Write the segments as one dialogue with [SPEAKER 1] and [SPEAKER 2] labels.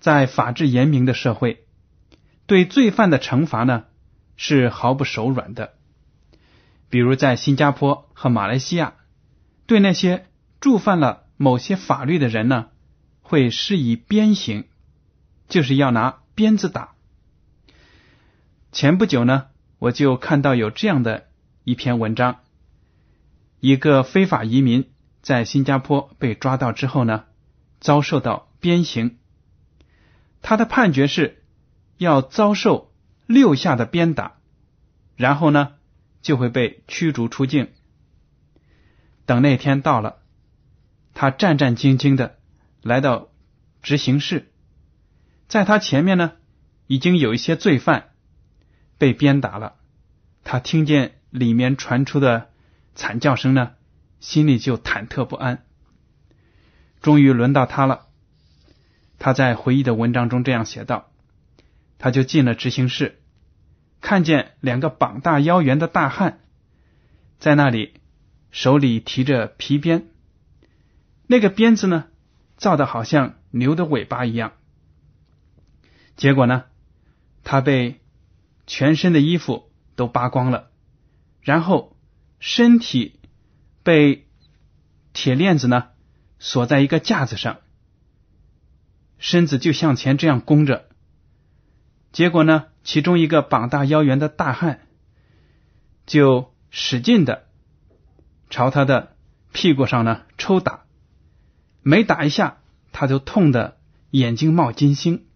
[SPEAKER 1] 在法治严明的社会，对罪犯的惩罚呢是毫不手软的。比如在新加坡和马来西亚，对那些触犯了某些法律的人呢，会施以鞭刑，就是要拿鞭子打。前不久呢，我就看到有这样的。一篇文章，一个非法移民在新加坡被抓到之后呢，遭受到鞭刑。他的判决是要遭受六下的鞭打，然后呢就会被驱逐出境。等那天到了，他战战兢兢的来到执行室，在他前面呢已经有一些罪犯被鞭打了，他听见。里面传出的惨叫声呢，心里就忐忑不安。终于轮到他了，他在回忆的文章中这样写道：“他就进了执行室，看见两个膀大腰圆的大汉在那里，手里提着皮鞭，那个鞭子呢，造的好像牛的尾巴一样。结果呢，他被全身的衣服都扒光了。”然后身体被铁链子呢锁在一个架子上，身子就向前这样弓着。结果呢，其中一个膀大腰圆的大汉就使劲的朝他的屁股上呢抽打，每打一下，他就痛的眼睛冒金星。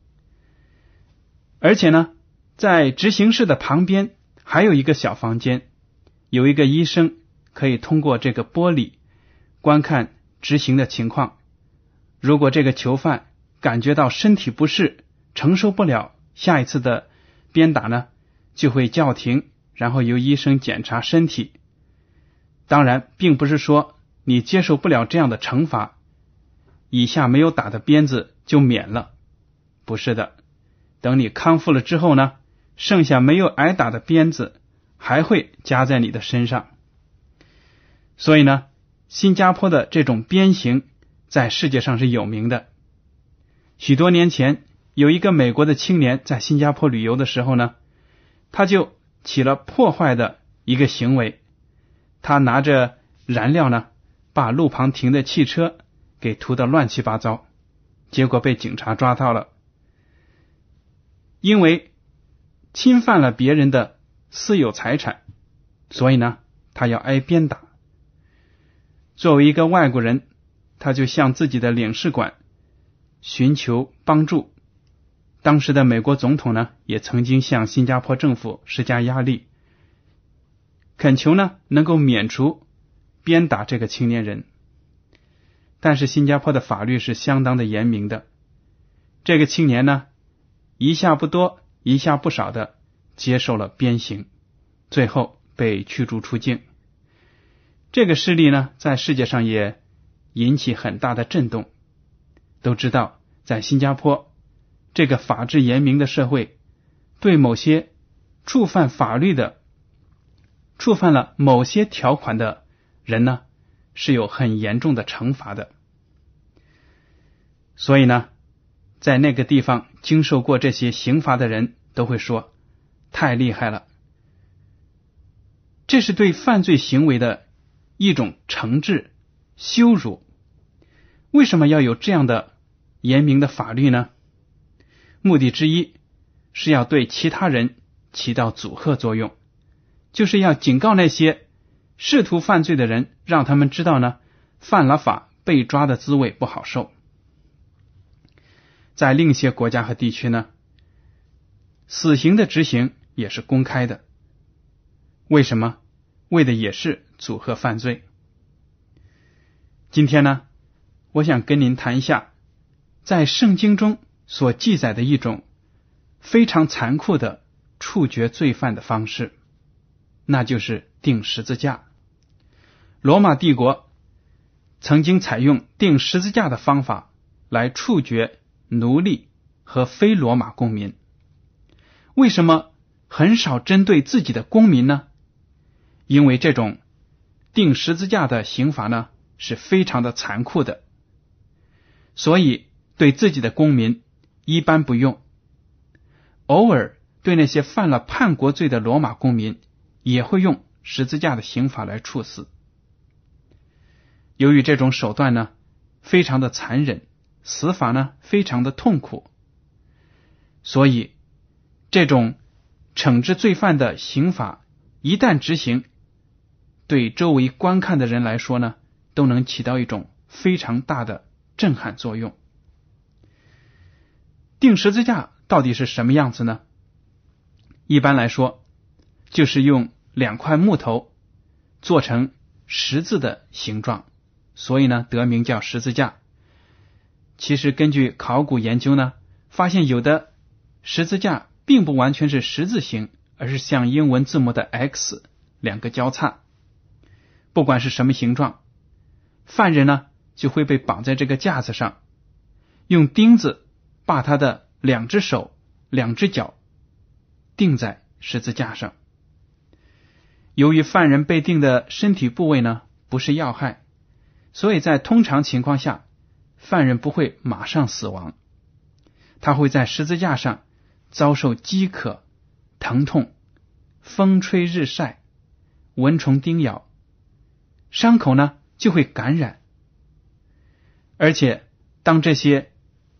[SPEAKER 1] 而且呢，在执行室的旁边还有一个小房间。有一个医生可以通过这个玻璃观看执行的情况。如果这个囚犯感觉到身体不适，承受不了下一次的鞭打呢，就会叫停，然后由医生检查身体。当然，并不是说你接受不了这样的惩罚，以下没有打的鞭子就免了。不是的，等你康复了之后呢，剩下没有挨打的鞭子。还会加在你的身上，所以呢，新加坡的这种鞭刑在世界上是有名的。许多年前，有一个美国的青年在新加坡旅游的时候呢，他就起了破坏的一个行为，他拿着燃料呢，把路旁停的汽车给涂得乱七八糟，结果被警察抓到了，因为侵犯了别人的。私有财产，所以呢，他要挨鞭打。作为一个外国人，他就向自己的领事馆寻求帮助。当时的美国总统呢，也曾经向新加坡政府施加压力，恳求呢能够免除鞭打这个青年人。但是新加坡的法律是相当的严明的，这个青年呢，一下不多，一下不少的。接受了鞭刑，最后被驱逐出境。这个事例呢，在世界上也引起很大的震动。都知道，在新加坡这个法治严明的社会，对某些触犯法律的、触犯了某些条款的人呢，是有很严重的惩罚的。所以呢，在那个地方经受过这些刑罚的人都会说：“太厉害了！”这是对犯罪行为的一种惩治、羞辱。为什么要有这样的严明的法律呢？目的之一是要对其他人起到阻吓作用，就是要警告那些试图犯罪的人，让他们知道呢，犯了法被抓的滋味不好受。在另一些国家和地区呢，死刑的执行也是公开的。为什么？为的也是阻吓犯罪。今天呢，我想跟您谈一下，在圣经中所记载的一种非常残酷的处决罪犯的方式，那就是钉十字架。罗马帝国曾经采用钉十字架的方法来处决。奴隶和非罗马公民，为什么很少针对自己的公民呢？因为这种钉十字架的刑罚呢是非常的残酷的，所以对自己的公民一般不用。偶尔对那些犯了叛国罪的罗马公民，也会用十字架的刑法来处死。由于这种手段呢，非常的残忍。死法呢，非常的痛苦，所以这种惩治罪犯的刑法一旦执行，对周围观看的人来说呢，都能起到一种非常大的震撼作用。钉十字架到底是什么样子呢？一般来说，就是用两块木头做成十字的形状，所以呢，得名叫十字架。其实，根据考古研究呢，发现有的十字架并不完全是十字形，而是像英文字母的 X 两个交叉。不管是什么形状，犯人呢就会被绑在这个架子上，用钉子把他的两只手、两只脚钉在十字架上。由于犯人被钉的身体部位呢不是要害，所以在通常情况下。犯人不会马上死亡，他会在十字架上遭受饥渴、疼痛、风吹日晒、蚊虫叮咬，伤口呢就会感染。而且，当这些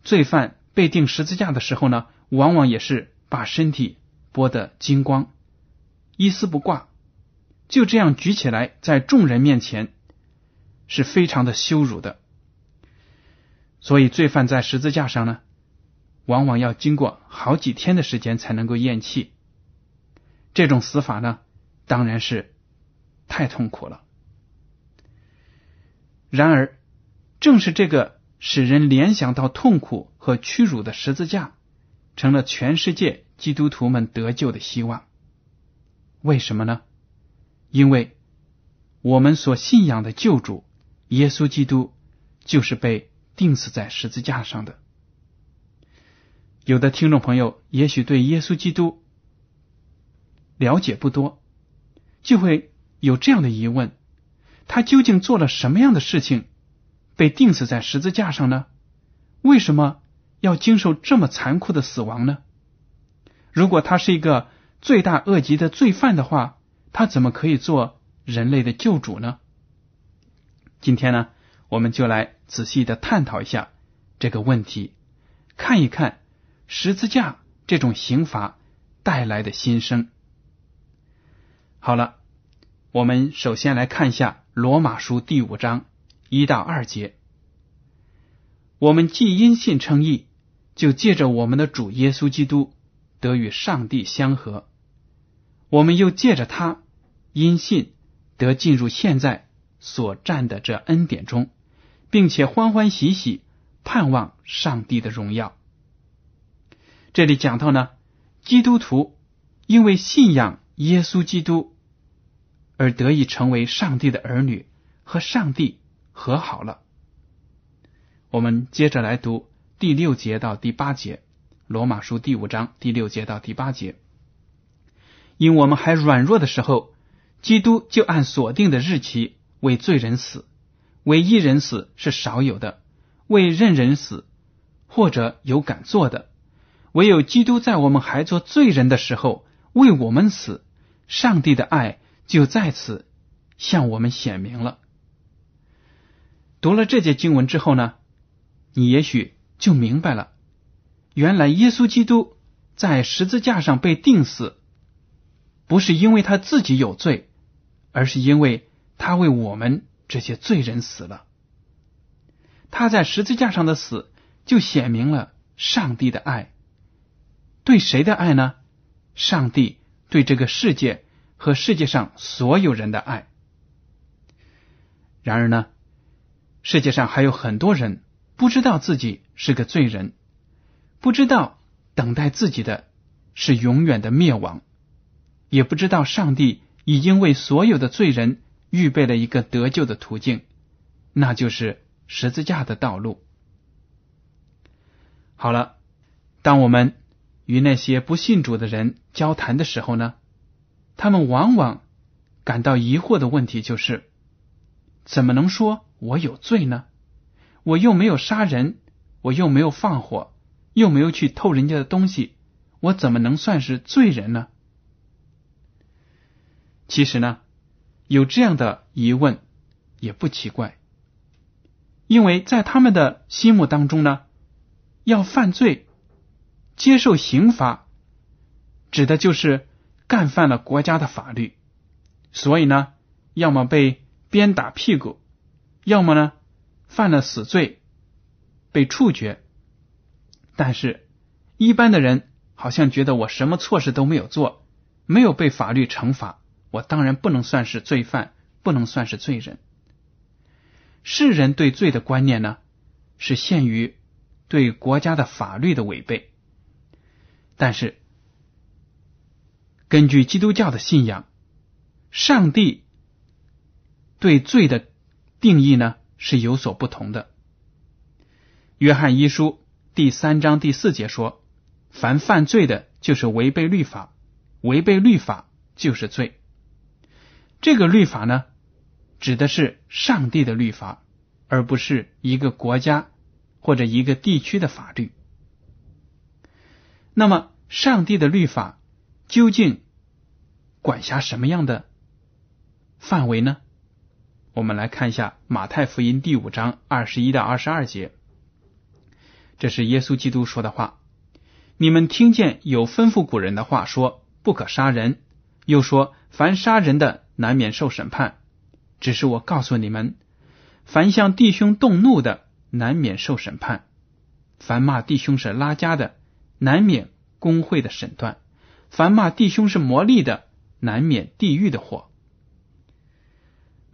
[SPEAKER 1] 罪犯被钉十字架的时候呢，往往也是把身体剥得精光，一丝不挂，就这样举起来，在众人面前是非常的羞辱的。所以，罪犯在十字架上呢，往往要经过好几天的时间才能够咽气。这种死法呢，当然是太痛苦了。然而，正是这个使人联想到痛苦和屈辱的十字架，成了全世界基督徒们得救的希望。为什么呢？因为我们所信仰的救主耶稣基督，就是被。钉死在十字架上的，有的听众朋友也许对耶稣基督了解不多，就会有这样的疑问：他究竟做了什么样的事情，被钉死在十字架上呢？为什么要经受这么残酷的死亡呢？如果他是一个罪大恶极的罪犯的话，他怎么可以做人类的救主呢？今天呢？我们就来仔细的探讨一下这个问题，看一看十字架这种刑罚带来的心声。好了，我们首先来看一下罗马书第五章一到二节。我们既因信称义，就借着我们的主耶稣基督得与上帝相合；我们又借着他因信得进入现在所占的这恩典中。并且欢欢喜喜盼望上帝的荣耀。这里讲到呢，基督徒因为信仰耶稣基督而得以成为上帝的儿女，和上帝和好了。我们接着来读第六节到第八节，罗马书第五章第六节到第八节。因我们还软弱的时候，基督就按所定的日期为罪人死，为一人死是少有的，为任人死或者有敢做的，唯有基督在我们还做罪人的时候为我们死，上帝的爱就在此向我们显明了。读了这节经文之后呢，你也许就明白了，原来耶稣基督在十字架上被钉死。不是因为他自己有罪，而是因为他为我们这些罪人死了。他在十字架上的死，就显明了上帝的爱。对谁的爱呢？上帝对这个世界和世界上所有人的爱。然而呢，世界上还有很多人不知道自己是个罪人，不知道等待自己的是永远的灭亡。也不知道上帝已经为所有的罪人预备了一个得救的途径，那就是十字架的道路。好了，当我们与那些不信主的人交谈的时候呢，他们往往感到疑惑的问题就是：怎么能说我有罪呢？我又没有杀人，我又没有放火，又没有去偷人家的东西，我怎么能算是罪人呢？其实呢，有这样的疑问也不奇怪，因为在他们的心目当中呢，要犯罪、接受刑罚，指的就是干犯了国家的法律，所以呢，要么被鞭打屁股，要么呢犯了死罪被处决。但是，一般的人好像觉得我什么错事都没有做，没有被法律惩罚。我当然不能算是罪犯，不能算是罪人。世人对罪的观念呢，是限于对国家的法律的违背。但是，根据基督教的信仰，上帝对罪的定义呢是有所不同的。约翰一书第三章第四节说：“凡犯罪的，就是违背律法；违背律法，就是罪。”这个律法呢，指的是上帝的律法，而不是一个国家或者一个地区的法律。那么，上帝的律法究竟管辖什么样的范围呢？我们来看一下马太福音第五章二十一到二十二节，这是耶稣基督说的话：“你们听见有吩咐古人的话说，不可杀人；又说，凡杀人的。”难免受审判，只是我告诉你们：凡向弟兄动怒的，难免受审判；凡骂弟兄是拉家的，难免工会的审断；凡骂弟兄是魔力的，难免地狱的火。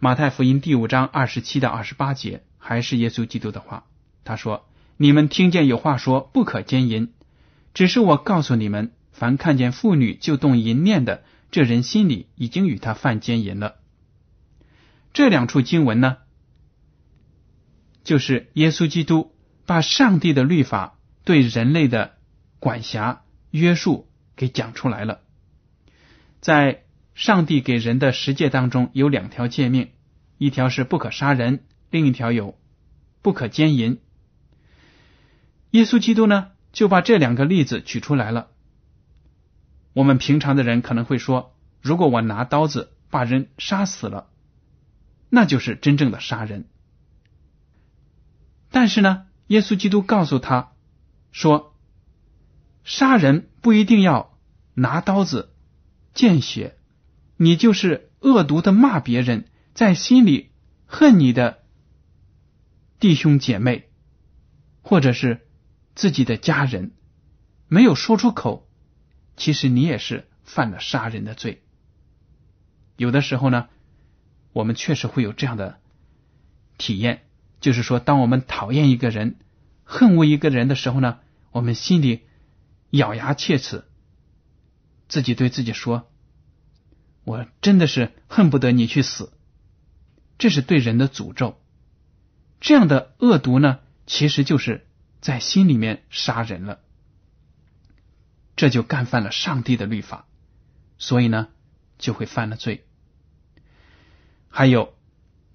[SPEAKER 1] 马太福音第五章二十七到二十八节，还是耶稣基督的话。他说：“你们听见有话说不可奸淫，只是我告诉你们：凡看见妇女就动淫念的。”这人心里已经与他犯奸淫了。这两处经文呢，就是耶稣基督把上帝的律法对人类的管辖约束给讲出来了。在上帝给人的十诫当中，有两条诫命，一条是不可杀人，另一条有不可奸淫。耶稣基督呢，就把这两个例子举出来了。我们平常的人可能会说：“如果我拿刀子把人杀死了，那就是真正的杀人。”但是呢，耶稣基督告诉他说：“杀人不一定要拿刀子见血，你就是恶毒的骂别人，在心里恨你的弟兄姐妹，或者是自己的家人，没有说出口。”其实你也是犯了杀人的罪。有的时候呢，我们确实会有这样的体验，就是说，当我们讨厌一个人、恨恶一个人的时候呢，我们心里咬牙切齿，自己对自己说：“我真的是恨不得你去死。”这是对人的诅咒。这样的恶毒呢，其实就是在心里面杀人了，这就干犯了上帝的律法，所以呢，就会犯了罪。还有，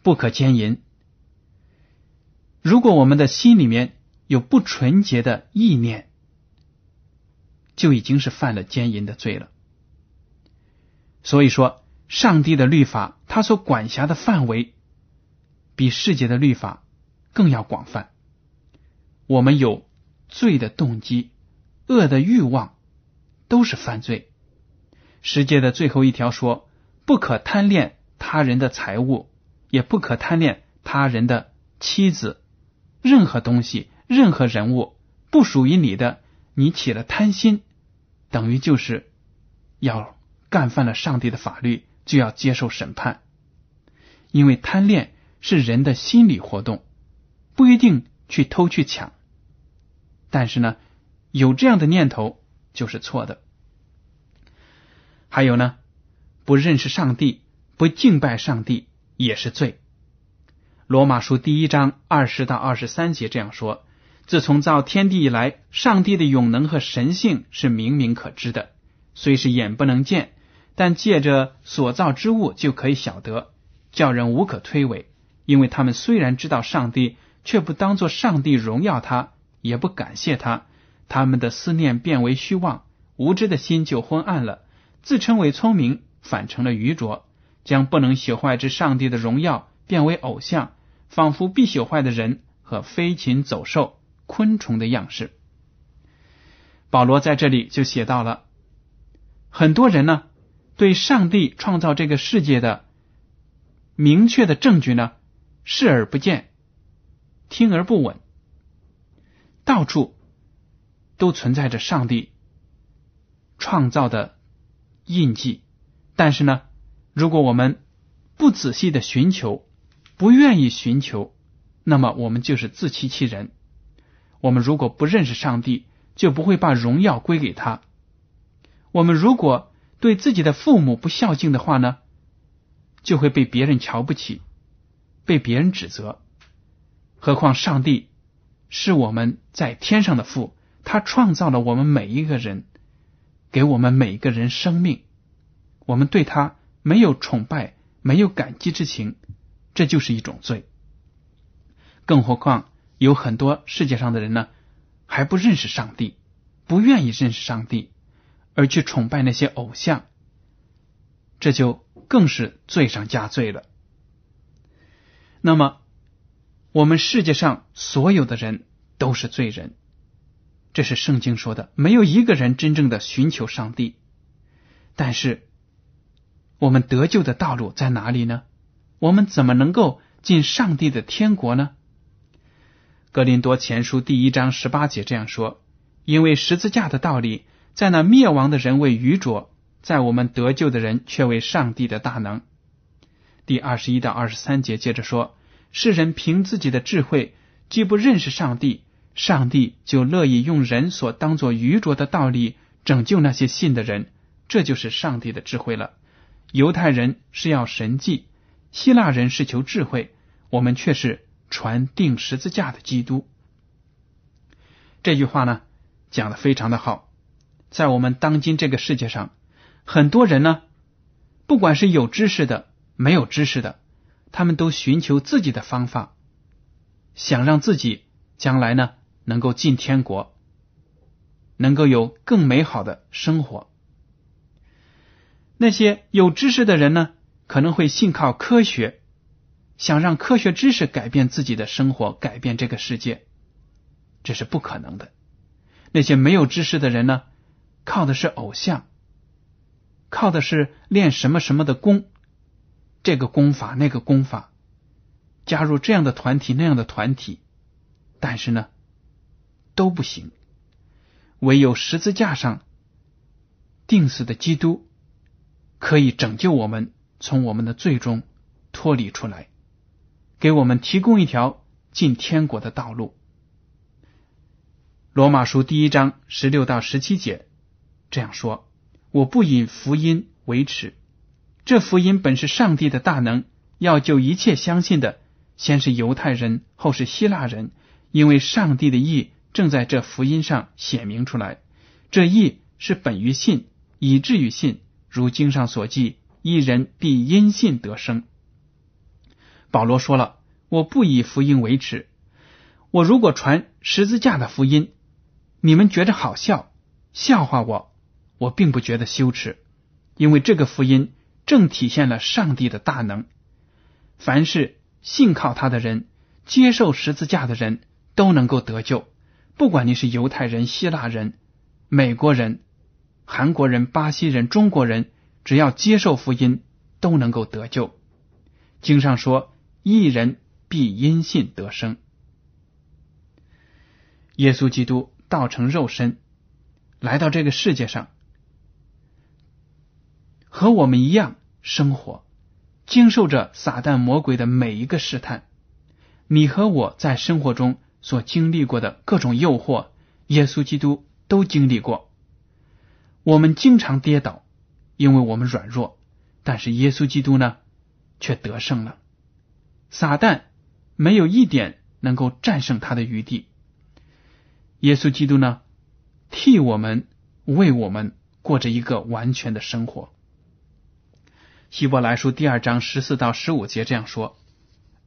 [SPEAKER 1] 不可奸淫。如果我们的心里面有不纯洁的意念，就已经是犯了奸淫的罪了。所以说，上帝的律法，他所管辖的范围，比世界的律法更要广泛。我们有罪的动机、恶的欲望，都是犯罪。世界的最后一条说：不可贪恋他人的财物，也不可贪恋他人的妻子。任何东西、任何人物不属于你的，你起了贪心，等于就是要干犯了上帝的法律，就要接受审判。因为贪恋是人的心理活动，不一定去偷去抢，但是呢，有这样的念头就是错的。还有呢，不认识上帝、不敬拜上帝也是罪。罗马书第一章二十到二十三节这样说：自从造天地以来，上帝的永能和神性是明明可知的，虽是眼不能见，但借着所造之物就可以晓得，叫人无可推诿。因为他们虽然知道上帝，却不当作上帝荣耀他，也不感谢他，他们的思念变为虚妄，无知的心就昏暗了，自称为聪明，反成了愚拙，将不能朽坏之上帝的荣耀变为偶像。仿佛必朽坏的人和飞禽走兽、昆虫的样式。保罗在这里就写到了，很多人呢对上帝创造这个世界的明确的证据呢视而不见，听而不闻，到处都存在着上帝创造的印记。但是呢，如果我们不仔细的寻求，不愿意寻求，那么我们就是自欺欺人。我们如果不认识上帝，就不会把荣耀归给他。我们如果对自己的父母不孝敬的话呢，就会被别人瞧不起，被别人指责。何况上帝是我们在天上的父，他创造了我们每一个人，给我们每一个人生命。我们对他没有崇拜，没有感激之情。这就是一种罪，更何况有很多世界上的人呢，还不认识上帝，不愿意认识上帝，而去崇拜那些偶像，这就更是罪上加罪了。那么，我们世界上所有的人都是罪人，这是圣经说的，没有一个人真正的寻求上帝。但是，我们得救的道路在哪里呢？我们怎么能够进上帝的天国呢？格林多前书第一章十八节这样说：“因为十字架的道理，在那灭亡的人为愚拙，在我们得救的人却为上帝的大能。”第二十一到二十三节接着说：“世人凭自己的智慧，既不认识上帝，上帝就乐意用人所当作愚拙的道理拯救那些信的人，这就是上帝的智慧了。犹太人是要神迹。”希腊人是求智慧，我们却是传定十字架的基督。这句话呢，讲的非常的好。在我们当今这个世界上，很多人呢，不管是有知识的、没有知识的，他们都寻求自己的方法，想让自己将来呢能够进天国，能够有更美好的生活。那些有知识的人呢？可能会信靠科学，想让科学知识改变自己的生活，改变这个世界，这是不可能的。那些没有知识的人呢，靠的是偶像，靠的是练什么什么的功，这个功法那个功法，加入这样的团体那样的团体，但是呢都不行。唯有十字架上钉死的基督可以拯救我们。从我们的最终脱离出来，给我们提供一条进天国的道路。罗马书第一章十六到十七节这样说：“我不以福音为耻，这福音本是上帝的大能，要救一切相信的，先是犹太人，后是希腊人，因为上帝的意正在这福音上显明出来。这义是本于信，以至于信，如经上所记：“一人必因信得生。”保罗说了：“我不以福音为耻。我如果传十字架的福音，你们觉着好笑，笑话我，我并不觉得羞耻，因为这个福音正体现了上帝的大能。凡是信靠他的人，接受十字架的人都能够得救，不管你是犹太人、希腊人、美国人、韩国人、巴西人、中国人，只要接受福音，都能够得救。经上说。”一人必因信得生。耶稣基督道成肉身，来到这个世界上，和我们一样生活，经受着撒旦魔鬼的每一个试探。你和我在生活中所经历过的各种诱惑，耶稣基督都经历过。我们经常跌倒，因为我们软弱，但是耶稣基督呢，却得胜了。撒旦没有一点能够战胜他的余地。耶稣基督呢，替我们为我们过着一个完全的生活。希伯来书第二章十四到十五节这样说：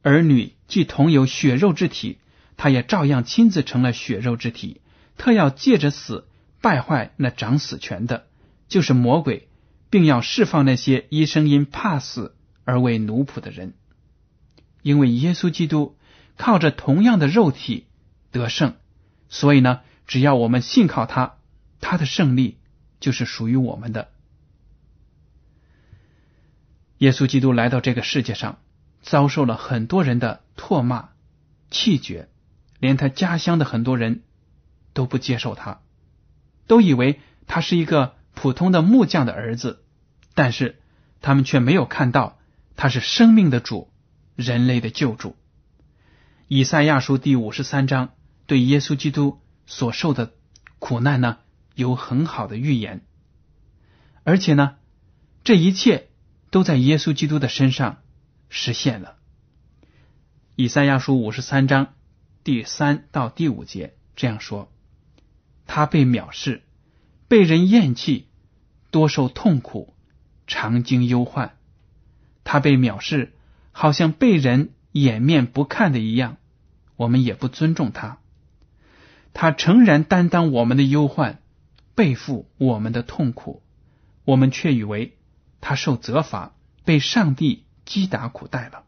[SPEAKER 1] 儿女既同有血肉之体，他也照样亲自成了血肉之体。特要借着死败坏那掌死权的，就是魔鬼，并要释放那些一生因怕死而为奴仆的人。因为耶稣基督靠着同样的肉体得胜，所以呢，只要我们信靠他，他的胜利就是属于我们的。耶稣基督来到这个世界上，遭受了很多人的唾骂、气绝，连他家乡的很多人都不接受他，都以为他是一个普通的木匠的儿子，但是他们却没有看到他是生命的主。人类的救主，以赛亚书第五十三章对耶稣基督所受的苦难呢，有很好的预言，而且呢，这一切都在耶稣基督的身上实现了。以赛亚书五十三章第三到第五节这样说：他被藐视，被人厌弃，多受痛苦，常经忧患。他被藐视。好像被人掩面不看的一样，我们也不尊重他。他诚然担当我们的忧患，背负我们的痛苦，我们却以为他受责罚，被上帝击打苦待了。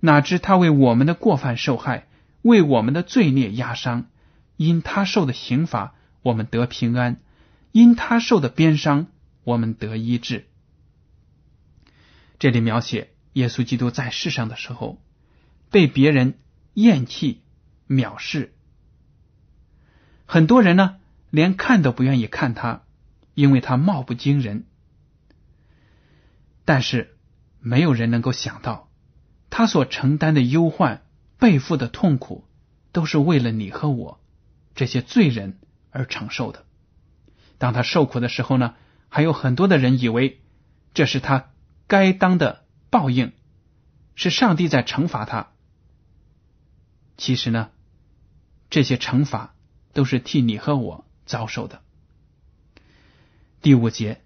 [SPEAKER 1] 哪知他为我们的过犯受害，为我们的罪孽压伤。因他受的刑罚，我们得平安；因他受的鞭伤，我们得医治。这里描写。耶稣基督在世上的时候，被别人厌弃、藐视，很多人呢连看都不愿意看他，因为他貌不惊人。但是没有人能够想到，他所承担的忧患、背负的痛苦，都是为了你和我这些罪人而承受的。当他受苦的时候呢，还有很多的人以为这是他该当的。报应是上帝在惩罚他。其实呢，这些惩罚都是替你和我遭受的。第五节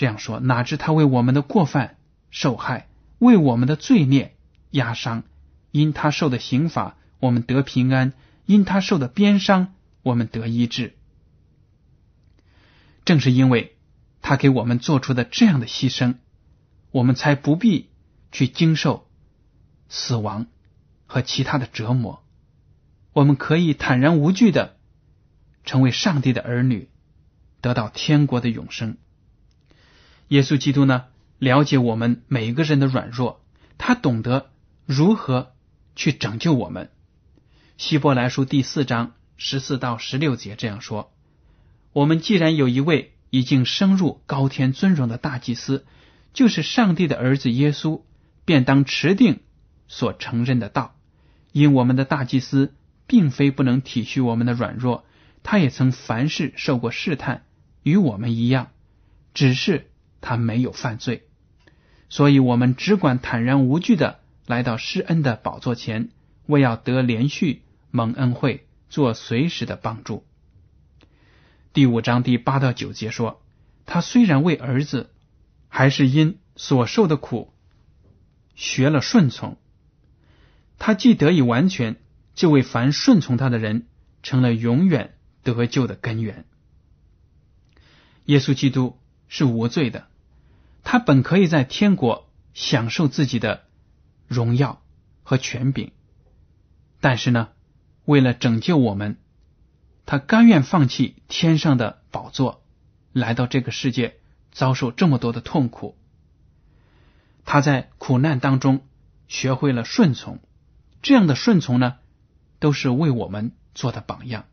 [SPEAKER 1] 这样说：哪知他为我们的过犯受害，为我们的罪孽压伤。因他受的刑罚，我们得平安；因他受的鞭伤，我们得医治。正是因为他给我们做出的这样的牺牲，我们才不必。去经受死亡和其他的折磨，我们可以坦然无惧的成为上帝的儿女，得到天国的永生。耶稣基督呢，了解我们每一个人的软弱，他懂得如何去拯救我们。希伯来书第四章十四到十六节这样说：我们既然有一位已经升入高天尊荣的大祭司，就是上帝的儿子耶稣。便当持定所承认的道，因我们的大祭司并非不能体恤我们的软弱，他也曾凡事受过试探，与我们一样，只是他没有犯罪。所以，我们只管坦然无惧的来到施恩的宝座前，为要得连续蒙恩惠，做随时的帮助。第五章第八到九节说，他虽然为儿子，还是因所受的苦学了顺从。他既得以完全，就为凡顺从他的人成了永远得救的根源。耶稣基督是无罪的，他本可以在天国享受自己的荣耀和权柄，但是呢，为了拯救我们，他甘愿放弃天上的宝座，来到这个世界，遭受这么多的痛苦。他在苦难当中学会了顺从，这样的顺从呢，都是为我们做的榜样，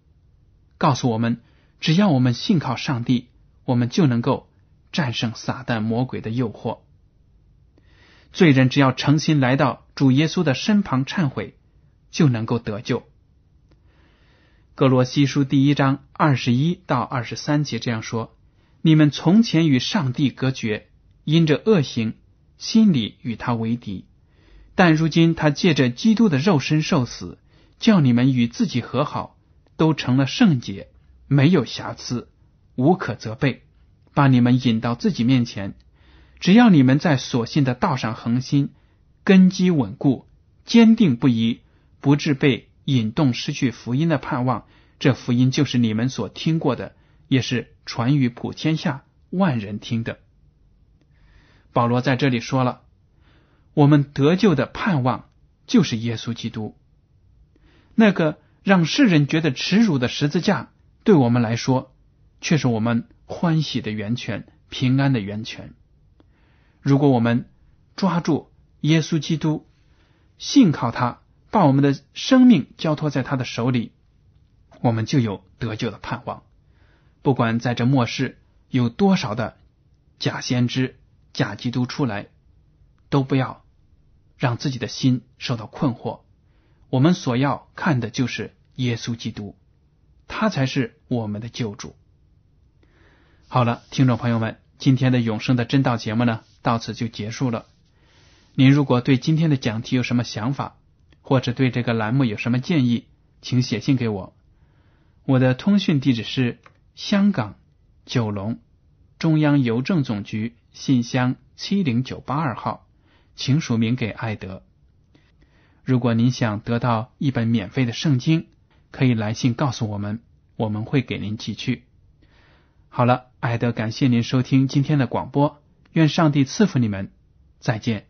[SPEAKER 1] 告诉我们，只要我们信靠上帝。我们就能够战胜撒旦魔鬼的诱惑。罪人只要诚心来到主耶稣的身旁忏悔，就能够得救。格罗西书第一章二十一到二十三节这样说：“你们从前与上帝隔绝，因着恶行，心里与他为敌；但如今他借着基督的肉身受死，叫你们与自己和好，都成了圣洁，没有瑕疵。”无可责备，把你们引到自己面前。只要你们在所信的道上恒心，根基稳固，坚定不移，不致被引动失去福音的盼望。这福音就是你们所听过的，也是传于普天下万人听的。保罗在这里说了，我们得救的盼望就是耶稣基督，那个让世人觉得耻辱的十字架，对我们来说。却是我们欢喜的源泉，平安的源泉。如果我们抓住耶稣基督，信靠他，把我们的生命交托在他的手里，我们就有得救的盼望。不管在这末世有多少的假先知、假基督出来，都不要让自己的心受到困惑。我们所要看的就是耶稣基督，他才是我们的救主。好了，听众朋友们，今天的永生的真道节目呢，到此就结束了。您如果对今天的讲题有什么想法，或者对这个栏目有什么建议，请写信给我。我的通讯地址是香港九龙中央邮政总局信箱七零九八二号，请署名给艾德。如果您想得到一本免费的圣经，可以来信告诉我们，我们会给您寄去。好了，爱德，感谢您收听今天的广播，愿上帝赐福你们，再见。